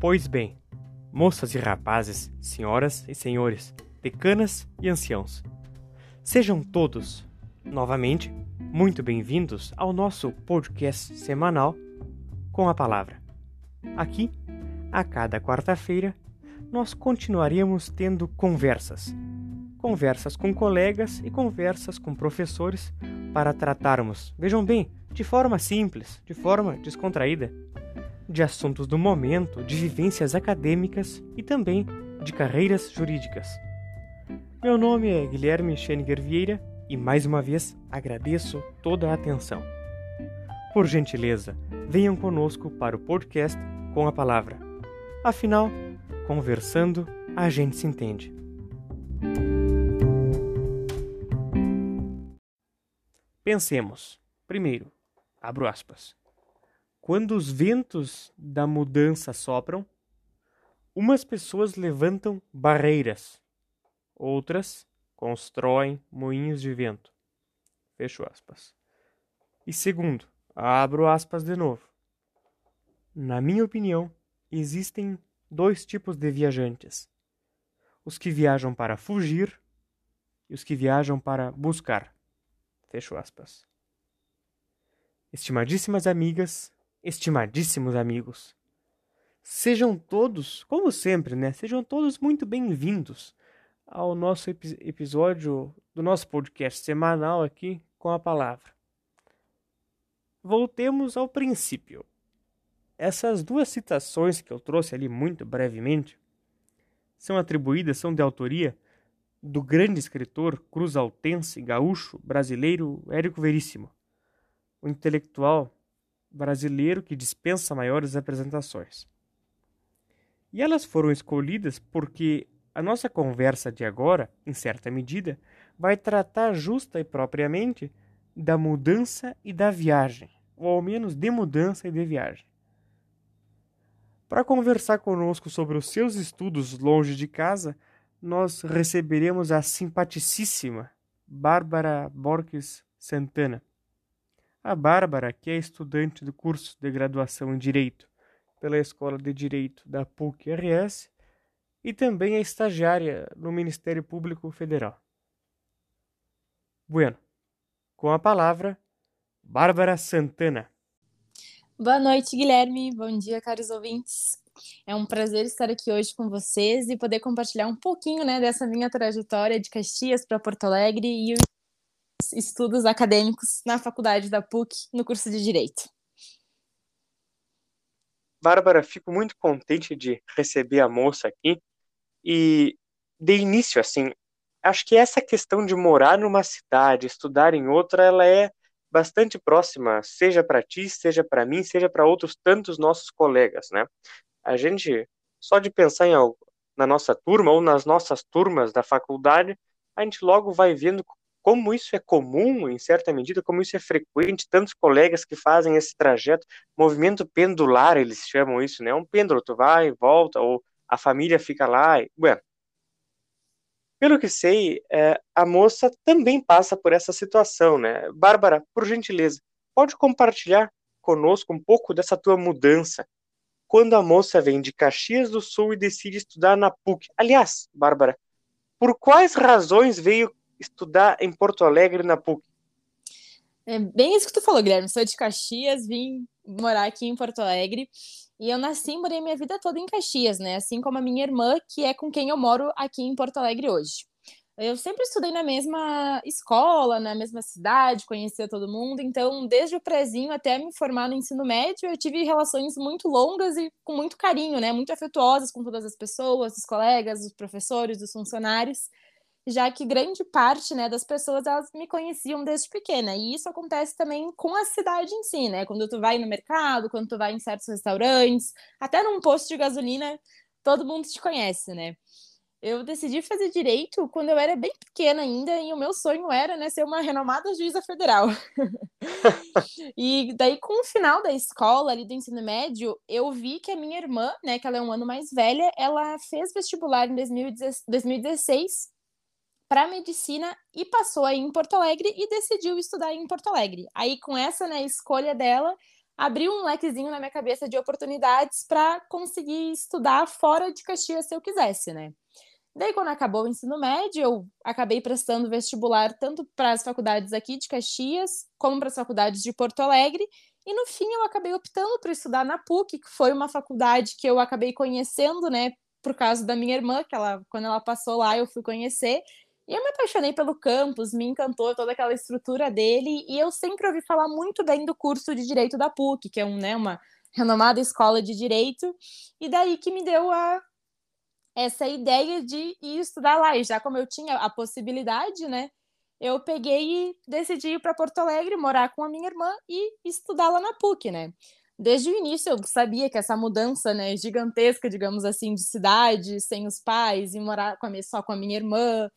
Pois bem, moças e rapazes, senhoras e senhores, decanas e anciãos, sejam todos, novamente, muito bem-vindos ao nosso podcast semanal com a palavra. Aqui, a cada quarta-feira, nós continuaremos tendo conversas. Conversas com colegas e conversas com professores para tratarmos, vejam bem, de forma simples, de forma descontraída, de assuntos do momento, de vivências acadêmicas e também de carreiras jurídicas. Meu nome é Guilherme Scheninger Vieira e mais uma vez agradeço toda a atenção. Por gentileza, venham conosco para o podcast com a palavra. Afinal, conversando, a gente se entende. Pensemos. Primeiro, abro aspas. Quando os ventos da mudança sopram, umas pessoas levantam barreiras, outras constroem moinhos de vento. Fecho aspas. E segundo, abro aspas de novo. Na minha opinião, existem dois tipos de viajantes: os que viajam para fugir e os que viajam para buscar. Fecho aspas. Estimadíssimas amigas, estimadíssimos amigos. Sejam todos, como sempre, né? Sejam todos muito bem-vindos ao nosso epi episódio do nosso podcast semanal aqui com a palavra. Voltemos ao princípio. Essas duas citações que eu trouxe ali muito brevemente são atribuídas, são de autoria do grande escritor cruzaltense gaúcho brasileiro Érico Veríssimo, o intelectual brasileiro que dispensa maiores apresentações. E elas foram escolhidas porque a nossa conversa de agora, em certa medida, vai tratar justa e propriamente da mudança e da viagem, ou ao menos de mudança e de viagem. Para conversar conosco sobre os seus estudos longe de casa, nós receberemos a simpaticíssima Bárbara Borges Santana, a Bárbara, que é estudante do curso de graduação em Direito pela Escola de Direito da PUC-RS e também é estagiária no Ministério Público Federal. Bueno, com a palavra, Bárbara Santana. Boa noite, Guilherme. Bom dia, caros ouvintes. É um prazer estar aqui hoje com vocês e poder compartilhar um pouquinho né, dessa minha trajetória de Caxias para Porto Alegre e estudos acadêmicos na faculdade da PUC, no curso de Direito. Bárbara, fico muito contente de receber a moça aqui e de início, assim, acho que essa questão de morar numa cidade, estudar em outra, ela é bastante próxima, seja para ti, seja para mim, seja para outros tantos nossos colegas, né? A gente só de pensar em algo na nossa turma ou nas nossas turmas da faculdade, a gente logo vai vendo como isso é comum, em certa medida, como isso é frequente, tantos colegas que fazem esse trajeto, movimento pendular, eles chamam isso, né? Um pêndulo, tu vai volta, ou a família fica lá. E, bueno, pelo que sei, é, a moça também passa por essa situação, né? Bárbara, por gentileza, pode compartilhar conosco um pouco dessa tua mudança? Quando a moça vem de Caxias do Sul e decide estudar na PUC. Aliás, Bárbara, por quais razões veio estudar em Porto Alegre na PUC? É bem isso que tu falou, Guilherme. Sou de Caxias, vim morar aqui em Porto Alegre. E eu nasci e morei minha vida toda em Caxias, né? Assim como a minha irmã, que é com quem eu moro aqui em Porto Alegre hoje. Eu sempre estudei na mesma escola, na mesma cidade, conhecia todo mundo, então desde o prezinho até me formar no ensino médio, eu tive relações muito longas e com muito carinho, né? Muito afetuosas com todas as pessoas, os colegas, os professores, os funcionários já que grande parte né, das pessoas elas me conheciam desde pequena. E isso acontece também com a cidade em si, né? Quando tu vai no mercado, quando tu vai em certos restaurantes, até num posto de gasolina, todo mundo te conhece, né? Eu decidi fazer direito quando eu era bem pequena ainda, e o meu sonho era né, ser uma renomada juíza federal. e daí, com o final da escola, ali do ensino médio, eu vi que a minha irmã, né, que ela é um ano mais velha, ela fez vestibular em 2016 para medicina e passou aí em Porto Alegre e decidiu estudar em Porto Alegre. Aí com essa né, escolha dela, abriu um lequezinho na minha cabeça de oportunidades para conseguir estudar fora de Caxias se eu quisesse, né? Daí, quando acabou o ensino médio, eu acabei prestando vestibular tanto para as faculdades aqui de Caxias, como para as faculdades de Porto Alegre, e no fim eu acabei optando por estudar na PUC, que foi uma faculdade que eu acabei conhecendo, né, por causa da minha irmã, que ela, quando ela passou lá, eu fui conhecer, e eu me apaixonei pelo campus, me encantou toda aquela estrutura dele, e eu sempre ouvi falar muito bem do curso de Direito da PUC, que é um, né, uma renomada escola de Direito, e daí que me deu a, essa ideia de ir estudar lá. E já como eu tinha a possibilidade, né, eu peguei e decidi ir para Porto Alegre, morar com a minha irmã e estudar lá na PUC, né. Desde o início eu sabia que essa mudança, né, gigantesca, digamos assim, de cidade, sem os pais, e morar com a, só com a minha irmã,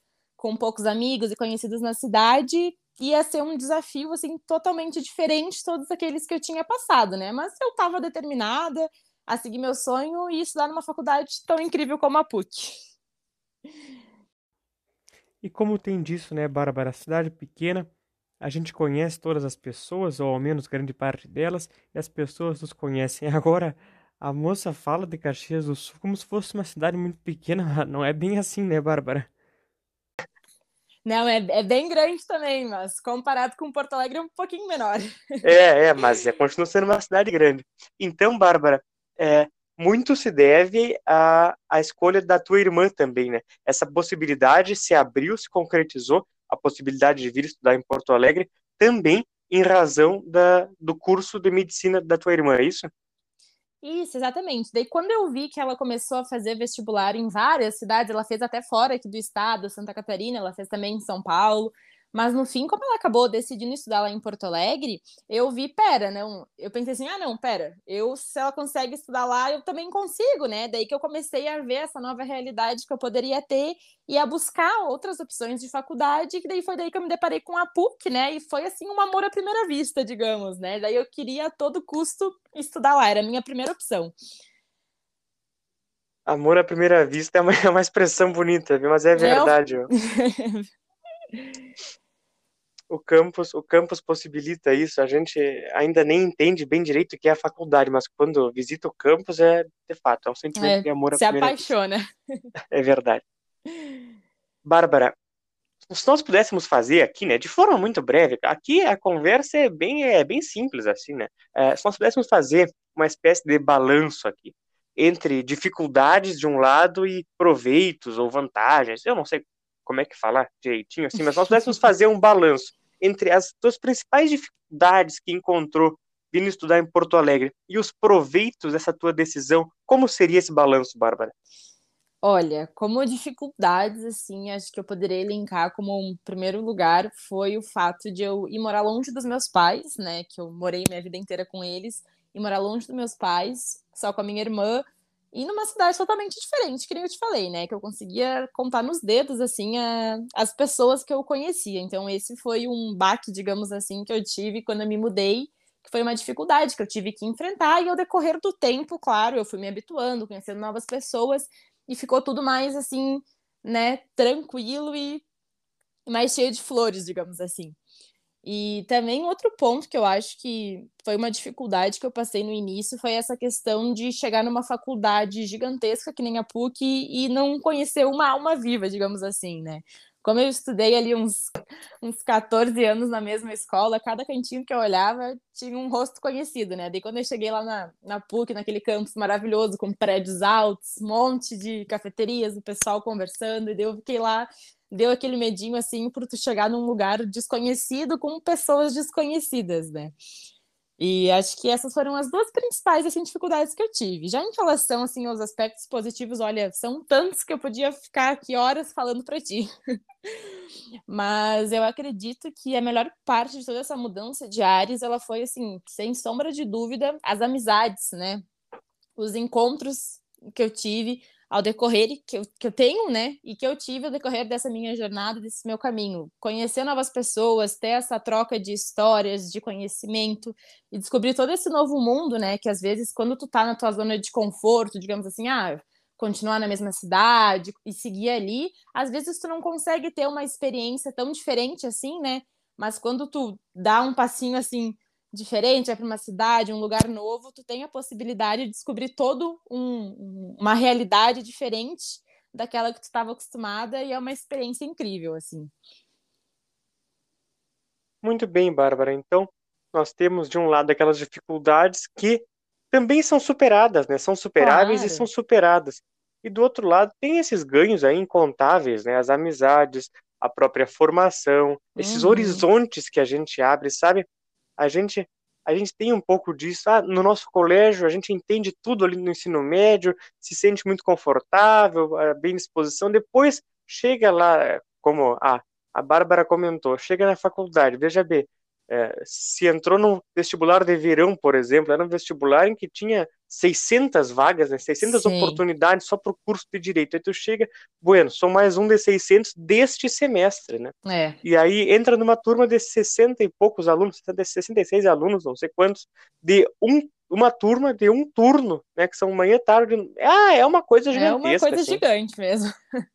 com poucos amigos e conhecidos na cidade, ia ser um desafio assim totalmente diferente de todos aqueles que eu tinha passado, né? Mas eu estava determinada a seguir meu sonho e estudar numa faculdade tão incrível como a PUC. E como tem disso, né, Bárbara? Cidade pequena, a gente conhece todas as pessoas, ou ao menos grande parte delas, e as pessoas nos conhecem. Agora, a moça fala de Caxias do Sul como se fosse uma cidade muito pequena. Não é bem assim, né, Bárbara? Não, é, é bem grande também, mas comparado com Porto Alegre é um pouquinho menor. É, é, mas é, continua sendo uma cidade grande. Então, Bárbara, é, muito se deve à, à escolha da tua irmã também, né? Essa possibilidade se abriu, se concretizou, a possibilidade de vir estudar em Porto Alegre, também em razão da, do curso de medicina da tua irmã, é isso? Isso, exatamente. Daí, quando eu vi que ela começou a fazer vestibular em várias cidades, ela fez até fora aqui do estado, Santa Catarina, ela fez também em São Paulo, mas no fim, como ela acabou decidindo estudar lá em Porto Alegre, eu vi, pera, não. Eu pensei assim, ah, não, pera, eu, se ela consegue estudar lá, eu também consigo, né? Daí que eu comecei a ver essa nova realidade que eu poderia ter e a buscar outras opções de faculdade, que daí foi daí que eu me deparei com a PUC, né? E foi assim um amor à primeira vista, digamos, né? Daí eu queria a todo custo estudar lá, era a minha primeira opção. Amor à primeira vista é uma, é uma expressão bonita, mas é verdade. Eu... o campus, o campus possibilita isso. A gente ainda nem entende bem direito o que é a faculdade, mas quando visita o campus é de fato é um sentimento é, de amor. Se apaixona. É verdade. Bárbara, se nós pudéssemos fazer aqui, né, de forma muito breve, aqui a conversa é bem, é bem simples assim, né? É, se nós pudéssemos fazer uma espécie de balanço aqui entre dificuldades de um lado e proveitos ou vantagens, eu não sei como é que falar direitinho assim, mas nós pudéssemos fazer um balanço entre as duas principais dificuldades que encontrou vindo estudar em Porto Alegre e os proveitos dessa tua decisão, como seria esse balanço, Bárbara? Olha, como dificuldades, assim, acho que eu poderia elencar como um primeiro lugar foi o fato de eu ir morar longe dos meus pais, né? Que eu morei minha vida inteira com eles, e morar longe dos meus pais, só com a minha irmã, e numa cidade totalmente diferente, que nem eu te falei, né? Que eu conseguia contar nos dedos, assim, a, as pessoas que eu conhecia. Então, esse foi um baque, digamos assim, que eu tive quando eu me mudei, que foi uma dificuldade que eu tive que enfrentar. E ao decorrer do tempo, claro, eu fui me habituando, conhecendo novas pessoas, e ficou tudo mais, assim, né, tranquilo e mais cheio de flores, digamos assim. E também outro ponto que eu acho que foi uma dificuldade que eu passei no início foi essa questão de chegar numa faculdade gigantesca que nem a PUC e não conhecer uma alma viva, digamos assim, né? Como eu estudei ali uns, uns 14 anos na mesma escola, cada cantinho que eu olhava tinha um rosto conhecido, né? Daí quando eu cheguei lá na, na PUC, naquele campus maravilhoso, com prédios altos, monte de cafeterias, o pessoal conversando, e daí eu fiquei lá deu aquele medinho assim por tu chegar num lugar desconhecido com pessoas desconhecidas, né? E acho que essas foram as duas principais assim, dificuldades que eu tive. Já em relação assim aos aspectos positivos, olha, são tantos que eu podia ficar aqui horas falando para ti. Mas eu acredito que a melhor parte de toda essa mudança de ares, ela foi assim, sem sombra de dúvida, as amizades, né? Os encontros que eu tive, ao decorrer que eu, que eu tenho, né, e que eu tive ao decorrer dessa minha jornada, desse meu caminho. Conhecer novas pessoas, ter essa troca de histórias, de conhecimento e descobrir todo esse novo mundo, né, que às vezes quando tu tá na tua zona de conforto, digamos assim, ah, continuar na mesma cidade e seguir ali, às vezes tu não consegue ter uma experiência tão diferente assim, né? Mas quando tu dá um passinho assim diferente, vai para uma cidade, um lugar novo, tu tem a possibilidade de descobrir todo um, uma realidade diferente daquela que tu estava acostumada e é uma experiência incrível, assim. Muito bem, Bárbara. Então, nós temos de um lado aquelas dificuldades que também são superadas, né? São superáveis claro. e são superadas. E do outro lado, tem esses ganhos aí incontáveis, né? As amizades, a própria formação, esses uhum. horizontes que a gente abre, sabe? A gente a gente tem um pouco disso. Ah, no nosso colégio, a gente entende tudo ali no ensino médio, se sente muito confortável, bem disposição. Depois chega lá, como a, a Bárbara comentou, chega na faculdade, veja bem, é, se entrou no vestibular de verão, por exemplo, era um vestibular em que tinha 600 vagas, né, 600 Sim. oportunidades só para o curso de direito. Aí tu chega, bueno, sou mais um de 600 deste semestre, né? É. E aí entra numa turma de 60 e poucos alunos, 66 alunos, não sei quantos, de um uma turma de um turno, né, que são manhã e tarde. Ah, é uma coisa gigantesca. É uma coisa assim. gigante mesmo.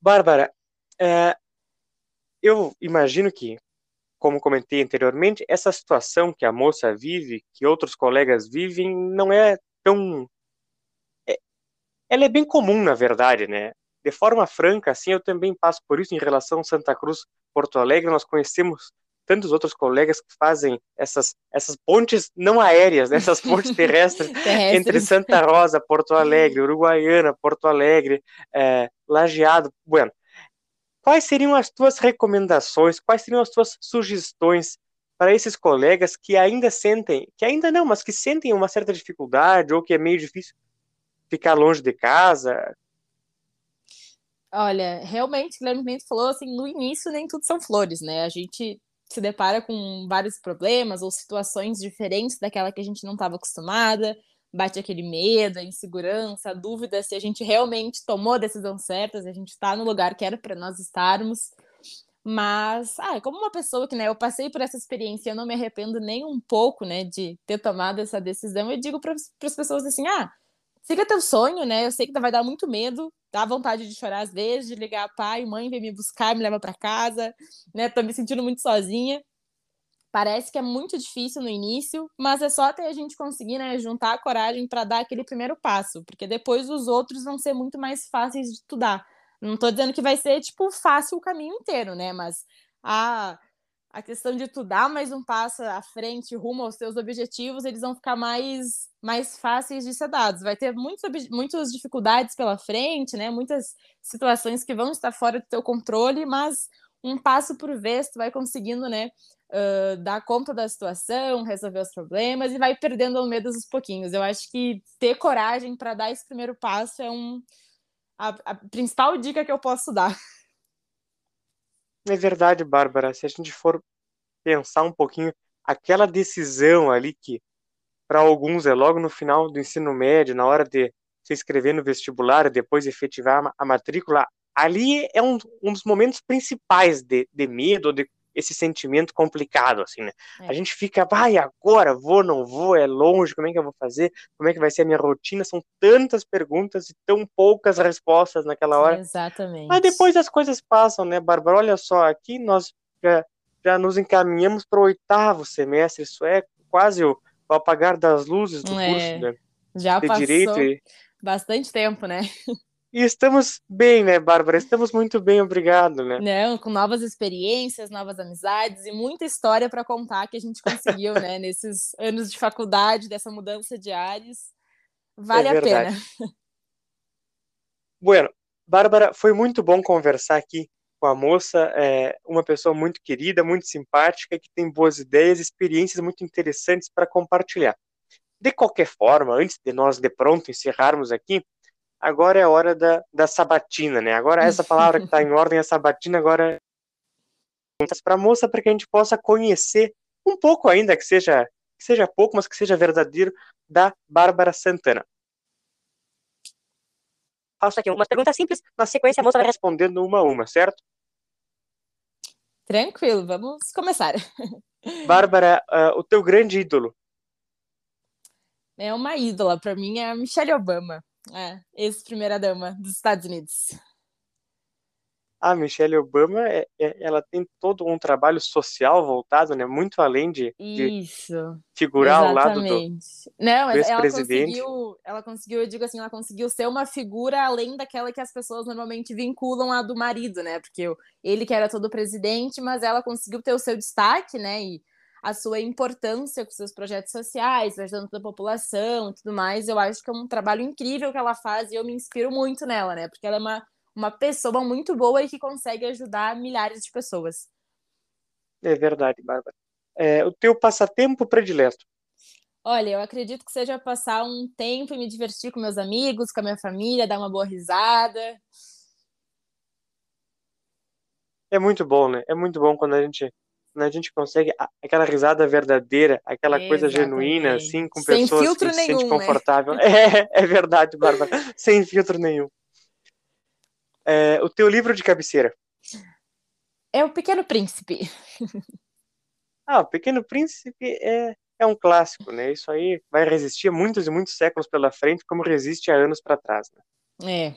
Bárbara, é, eu imagino que como comentei anteriormente, essa situação que a moça vive, que outros colegas vivem, não é tão. É... Ela é bem comum, na verdade, né? De forma franca, assim, eu também passo por isso em relação a Santa Cruz, Porto Alegre. Nós conhecemos tantos outros colegas que fazem essas, essas pontes não aéreas, né? essas pontes terrestres, terrestres, entre Santa Rosa, Porto Alegre, Uruguaiana, Porto Alegre, é, Lajeado. Bueno, Quais seriam as tuas recomendações? Quais seriam as tuas sugestões para esses colegas que ainda sentem, que ainda não, mas que sentem uma certa dificuldade ou que é meio difícil ficar longe de casa? Olha, realmente, o Guilherme Pimenta falou assim, no início nem tudo são flores, né? A gente se depara com vários problemas ou situações diferentes daquela que a gente não estava acostumada bate aquele medo, a insegurança, a dúvida se a gente realmente tomou a decisão certa, se a gente está no lugar que era para nós estarmos. Mas, ah, como uma pessoa que, né, eu passei por essa experiência, eu não me arrependo nem um pouco, né, de ter tomado essa decisão. Eu digo para as pessoas assim: ah, siga teu sonho, né? Eu sei que vai dar muito medo, dá vontade de chorar às vezes, de ligar pai, mãe, vem me buscar, me leva para casa, né? Tô me sentindo muito sozinha. Parece que é muito difícil no início, mas é só até a gente conseguir né, juntar a coragem para dar aquele primeiro passo, porque depois os outros vão ser muito mais fáceis de estudar. Não estou dizendo que vai ser tipo fácil o caminho inteiro, né? Mas a, a questão de tu dar mais um passo à frente, rumo aos teus objetivos, eles vão ficar mais, mais fáceis de ser dados. Vai ter muitos, muitas dificuldades pela frente, né? Muitas situações que vão estar fora do teu controle, mas um passo por vez tu vai conseguindo, né? uh, dar conta da situação, resolver os problemas e vai perdendo o medo aos pouquinhos. Eu acho que ter coragem para dar esse primeiro passo é um, a, a principal dica que eu posso dar. É verdade, Bárbara. Se a gente for pensar um pouquinho, aquela decisão ali que para alguns é logo no final do ensino médio, na hora de se inscrever no vestibular e depois efetivar a matrícula, ali é um, um dos momentos principais de, de medo, de esse sentimento complicado, assim, né? É. A gente fica, vai, agora, vou, não vou, é longe, como é que eu vou fazer? Como é que vai ser a minha rotina? São tantas perguntas e tão poucas respostas naquela hora. Exatamente. Mas depois as coisas passam, né, Bárbara? Olha só, aqui nós já, já nos encaminhamos para o oitavo semestre, isso é quase o, o apagar das luzes do é. curso né? já de passou Direito. E... Bastante tempo, né? E estamos bem, né, Bárbara? Estamos muito bem, obrigado, né? Não, com novas experiências, novas amizades e muita história para contar que a gente conseguiu, né, nesses anos de faculdade, dessa mudança de ares. Vale é a pena. Bueno, Bárbara, foi muito bom conversar aqui com a moça, é uma pessoa muito querida, muito simpática, que tem boas ideias, experiências muito interessantes para compartilhar. De qualquer forma, antes de nós de pronto encerrarmos aqui, agora é a hora da, da sabatina, né? Agora essa palavra que está em ordem, a sabatina, agora para a moça para que a gente possa conhecer um pouco ainda, que seja, que seja pouco, mas que seja verdadeiro, da Bárbara Santana. Faço aqui umas perguntas simples, na sequência a moça vai respondendo uma a uma, certo? Tranquilo, vamos começar. Bárbara, uh, o teu grande ídolo? É uma ídola, para mim é a Michelle Obama. É, ex-primeira-dama dos Estados Unidos. a Michelle Obama, é, é, ela tem todo um trabalho social voltado, né? Muito além de, de figurar ao lado do, Não, ela conseguiu, ela conseguiu, eu digo assim, ela conseguiu ser uma figura além daquela que as pessoas normalmente vinculam a do marido, né? Porque ele que era todo presidente, mas ela conseguiu ter o seu destaque, né? E a sua importância com seus projetos sociais, ajudando a população e tudo mais. Eu acho que é um trabalho incrível que ela faz e eu me inspiro muito nela, né? Porque ela é uma uma pessoa muito boa e que consegue ajudar milhares de pessoas. É verdade, Bárbara. É, o teu passatempo predileto? Olha, eu acredito que seja passar um tempo e me divertir com meus amigos, com a minha família, dar uma boa risada. É muito bom, né? É muito bom quando a gente, quando a gente consegue aquela risada verdadeira, aquela Exatamente. coisa genuína, assim, com Sem pessoas que nenhum, se sente né? confortável. Né? É, é verdade, Bárbara. Sem filtro nenhum. É, o teu livro de cabeceira? É O Pequeno Príncipe. Ah, O Pequeno Príncipe é, é um clássico, né? Isso aí vai resistir muitos e muitos séculos pela frente, como resiste há anos para trás. Né? É.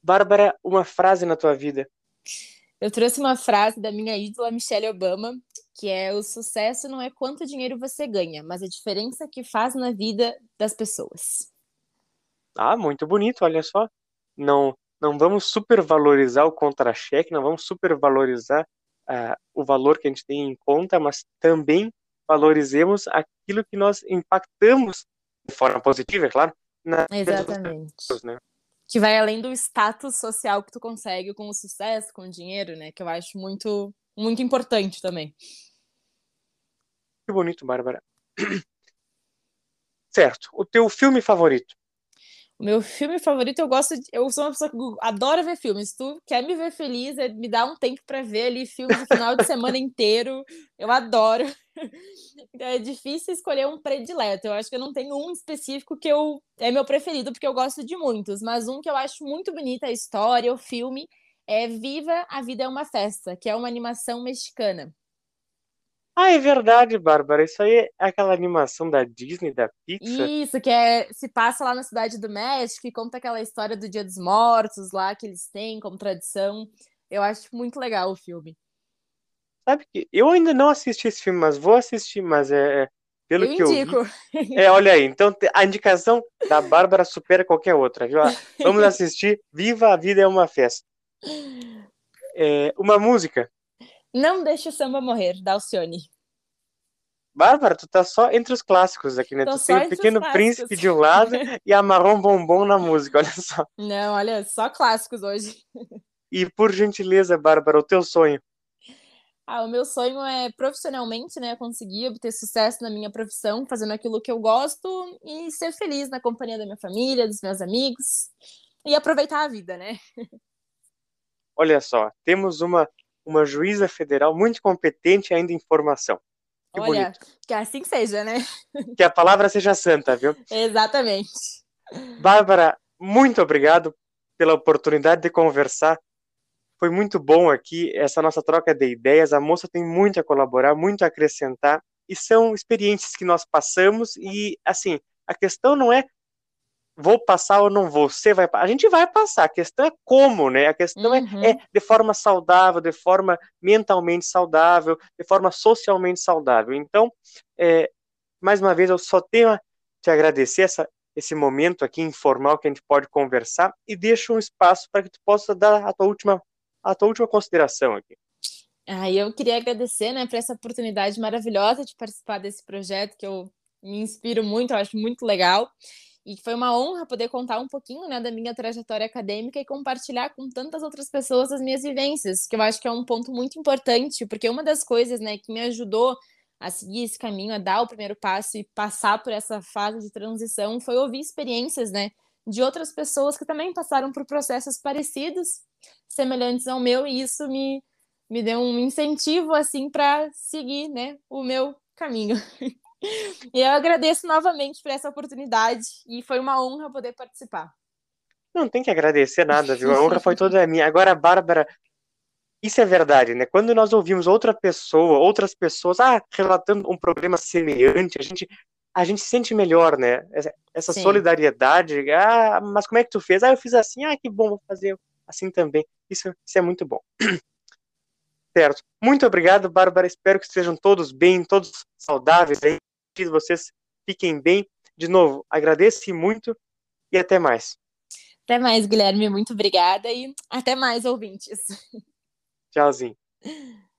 Bárbara, uma frase na tua vida. Eu trouxe uma frase da minha ídola Michelle Obama, que é: o sucesso não é quanto dinheiro você ganha, mas a diferença que faz na vida das pessoas. Ah, muito bonito, olha só. Não, não vamos supervalorizar o contra-cheque, não vamos supervalorizar uh, o valor que a gente tem em conta, mas também valorizemos aquilo que nós impactamos de forma positiva, é claro. Exatamente. Pessoas, né? Que vai além do status social que tu consegue com o sucesso, com o dinheiro, né? Que eu acho muito, muito importante também. Que bonito, Bárbara. Certo. O teu filme favorito? O meu filme favorito, eu gosto de, Eu sou uma pessoa que adora ver filmes. Tu quer me ver feliz, é me dá um tempo para ver ali filmes no final de semana inteiro. Eu adoro. É difícil escolher um predileto. Eu acho que eu não tenho um específico que eu é meu preferido, porque eu gosto de muitos. Mas um que eu acho muito bonita a história, o filme, é Viva a Vida é uma Festa, que é uma animação mexicana. Ah, é verdade, Bárbara. Isso aí é aquela animação da Disney, da Pixar. Isso, que é, se passa lá na Cidade do México e conta aquela história do Dia dos Mortos lá que eles têm como tradição. Eu acho muito legal o filme. Sabe que eu ainda não assisti esse filme, mas vou assistir, mas é, é pelo eu que indico. eu vi. É, olha aí, então a indicação da Bárbara supera qualquer outra, viu? Vamos assistir Viva a Vida é uma Festa. É, uma música não deixe o samba morrer, da Alcione. Bárbara, tu tá só entre os clássicos aqui, né? Tô tu tem o Pequeno Príncipe de um lado e a Marrom Bombom na música, olha só. Não, olha, só clássicos hoje. E por gentileza, Bárbara, o teu sonho? Ah, o meu sonho é profissionalmente, né, conseguir obter sucesso na minha profissão, fazendo aquilo que eu gosto e ser feliz na companhia da minha família, dos meus amigos e aproveitar a vida, né? Olha só, temos uma uma juíza federal muito competente ainda em formação. Que Olha, bonito. que assim seja, né? Que a palavra seja santa, viu? Exatamente. Bárbara, muito obrigado pela oportunidade de conversar. Foi muito bom aqui essa nossa troca de ideias. A moça tem muito a colaborar, muito a acrescentar e são experiências que nós passamos e assim, a questão não é vou passar ou não vou? Você vai A gente vai passar. A questão é como, né? A questão é, uhum. é, é, de forma saudável, de forma mentalmente saudável, de forma socialmente saudável. Então, é, mais uma vez, eu só tenho a te agradecer essa, esse momento aqui informal que a gente pode conversar e deixo um espaço para que tu possa dar a tua última, a tua última consideração aqui. Ah, eu queria agradecer, né, por essa oportunidade maravilhosa de participar desse projeto que eu me inspiro muito, eu acho muito legal. E foi uma honra poder contar um pouquinho né, da minha trajetória acadêmica e compartilhar com tantas outras pessoas as minhas vivências, que eu acho que é um ponto muito importante, porque uma das coisas né, que me ajudou a seguir esse caminho, a dar o primeiro passo e passar por essa fase de transição foi ouvir experiências né, de outras pessoas que também passaram por processos parecidos, semelhantes ao meu, e isso me, me deu um incentivo assim para seguir né, o meu caminho. E eu agradeço novamente por essa oportunidade e foi uma honra poder participar. Não tem que agradecer nada, viu? A honra foi toda minha. Agora, Bárbara, isso é verdade, né? Quando nós ouvimos outra pessoa, outras pessoas, ah, relatando um problema semelhante, a gente, a gente se sente melhor, né? Essa, solidariedade, ah, mas como é que tu fez? Ah, eu fiz assim, ah, que bom, vou fazer assim também. Isso, isso é muito bom. Certo. Muito obrigado, Bárbara. Espero que estejam todos bem, todos saudáveis aí. Que vocês fiquem bem. De novo, agradeço muito e até mais. Até mais, Guilherme. Muito obrigada e até mais, ouvintes. Tchauzinho.